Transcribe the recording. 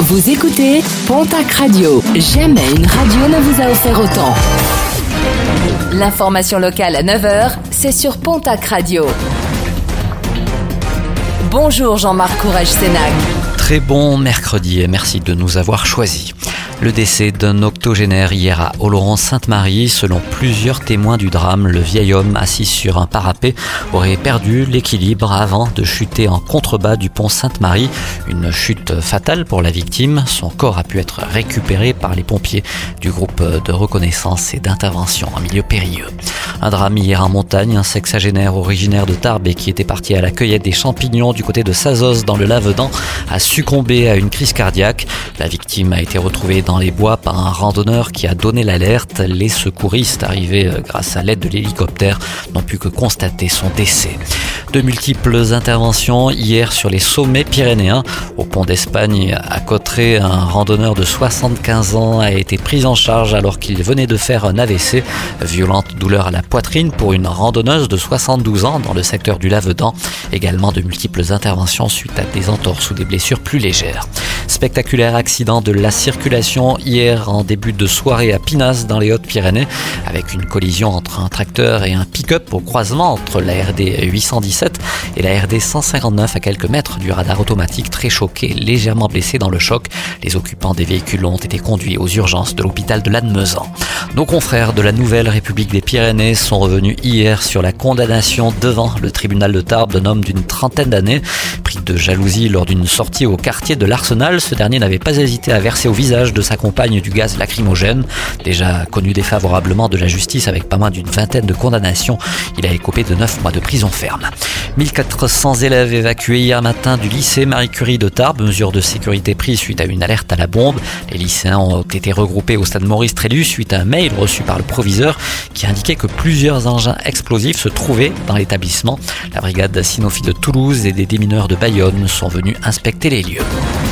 Vous écoutez Pontac Radio. Jamais une radio ne vous a offert autant. L'information locale à 9h, c'est sur Pontac Radio. Bonjour Jean-Marc Courage Sénac. Très bon mercredi et merci de nous avoir choisis. Le décès d'un octogénaire hier à Oloron-Sainte-Marie. Selon plusieurs témoins du drame, le vieil homme assis sur un parapet aurait perdu l'équilibre avant de chuter en contrebas du pont Sainte-Marie. Une chute fatale pour la victime. Son corps a pu être récupéré par les pompiers du groupe de reconnaissance et d'intervention en milieu périlleux. Un drame hier en montagne, un sexagénaire originaire de Tarbes et qui était parti à la cueillette des champignons du côté de Sazos dans le Lavedan a succombé à une crise cardiaque. La victime a été retrouvée dans les bois par un randonneur qui a donné l'alerte. Les secouristes arrivés euh, grâce à l'aide de l'hélicoptère n'ont pu que constater son décès. De multiples interventions hier sur les sommets pyrénéens. Au pont d'Espagne, à Cotteret, un randonneur de 75 ans a été pris en charge alors qu'il venait de faire un AVC. Violente douleur à la poitrine pour une randonneuse de 72 ans dans le secteur du Lavedan. Également de multiples interventions suite à des entorses ou des blessures plus légères. Spectaculaire accident de la circulation hier en début de soirée à Pinas dans les Hautes-Pyrénées avec une collision entre un tracteur et un pick-up au croisement entre la RD 817 et la RD 159 à quelques mètres du radar automatique très choqué, légèrement blessé dans le choc. Les occupants des véhicules ont été conduits aux urgences de l'hôpital de Lannemezan. Nos confrères de la Nouvelle République des Pyrénées sont revenus hier sur la condamnation devant le tribunal de Tarbes d'un homme d'une trentaine d'années de jalousie lors d'une sortie au quartier de l'Arsenal. Ce dernier n'avait pas hésité à verser au visage de sa compagne du gaz lacrymogène. Déjà connu défavorablement de la justice avec pas moins d'une vingtaine de condamnations, il a écopé de 9 mois de prison ferme. 1400 élèves évacués hier matin du lycée Marie Curie de Tarbes, mesure de sécurité prise suite à une alerte à la bombe. Les lycéens ont été regroupés au stade Maurice Trélu suite à un mail reçu par le proviseur qui indiquait que plusieurs engins explosifs se trouvaient dans l'établissement. La brigade Sinofi de Toulouse et des démineurs de Sont venus inspecter les lieux.